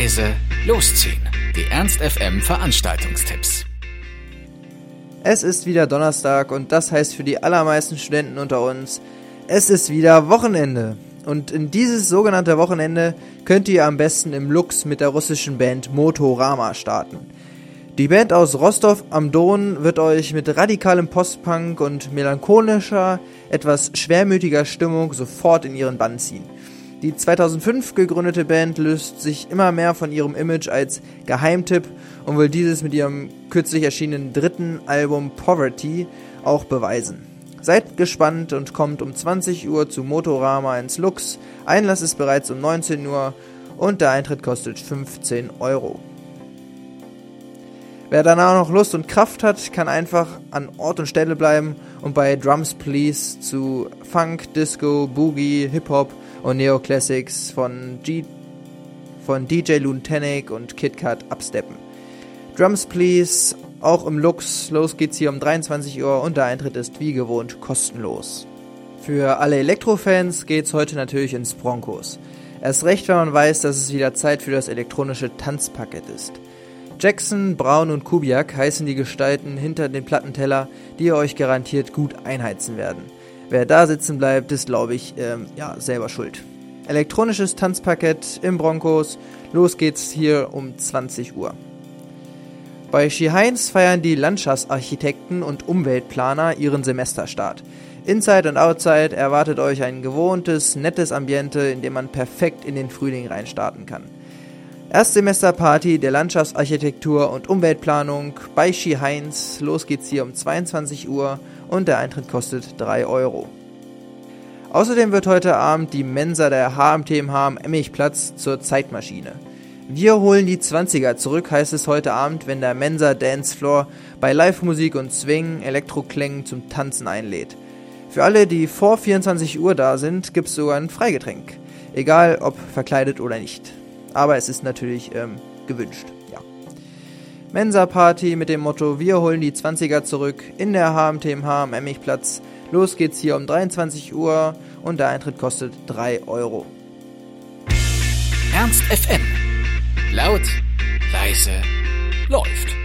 leise, losziehen. Die Ernst FM Veranstaltungstipps. Es ist wieder Donnerstag und das heißt für die allermeisten Studenten unter uns, es ist wieder Wochenende. Und in dieses sogenannte Wochenende könnt ihr am besten im Lux mit der russischen Band Motorama starten. Die Band aus Rostov am Don wird euch mit radikalem Postpunk und melancholischer, etwas schwermütiger Stimmung sofort in ihren Bann ziehen. Die 2005 gegründete Band löst sich immer mehr von ihrem Image als Geheimtipp und will dieses mit ihrem kürzlich erschienenen dritten Album Poverty auch beweisen. Seid gespannt und kommt um 20 Uhr zu Motorama ins Lux. Einlass ist bereits um 19 Uhr und der Eintritt kostet 15 Euro. Wer danach noch Lust und Kraft hat, kann einfach an Ort und Stelle bleiben und bei Drums Please zu Funk, Disco, Boogie, Hip-Hop und Neoclassics von, G von DJ Luntenic und KitKat absteppen. Drums Please, auch im Lux. Los geht's hier um 23 Uhr und der Eintritt ist wie gewohnt kostenlos. Für alle Elektrofans geht's heute natürlich ins Broncos. Erst recht, wenn man weiß, dass es wieder Zeit für das elektronische Tanzpaket ist. Jackson, Braun und Kubiak heißen die Gestalten hinter dem Plattenteller, die euch garantiert gut einheizen werden. Wer da sitzen bleibt, ist, glaube ich, ähm, ja, selber schuld. Elektronisches Tanzparkett im Broncos. Los geht's hier um 20 Uhr. Bei Ski Heinz feiern die Landschaftsarchitekten und Umweltplaner ihren Semesterstart. Inside und Outside erwartet euch ein gewohntes, nettes Ambiente, in dem man perfekt in den Frühling reinstarten kann. Erstsemesterparty der Landschaftsarchitektur und Umweltplanung bei Ski Heinz. Los geht's hier um 22 Uhr und der Eintritt kostet 3 Euro. Außerdem wird heute Abend die Mensa der HMTMH am Emmigplatz zur Zeitmaschine. Wir holen die 20er zurück, heißt es heute Abend, wenn der Mensa Dancefloor bei Live-Musik und Swing, Elektroklängen zum Tanzen einlädt. Für alle, die vor 24 Uhr da sind, gibt's sogar ein Freigetränk. Egal ob verkleidet oder nicht. Aber es ist natürlich ähm, gewünscht. Mensa-Party mit dem Motto Wir holen die 20er zurück in der HMTMH am Emmigplatz. Los geht's hier um 23 Uhr und der Eintritt kostet 3 Euro. Ernst FM. Laut, leise, läuft.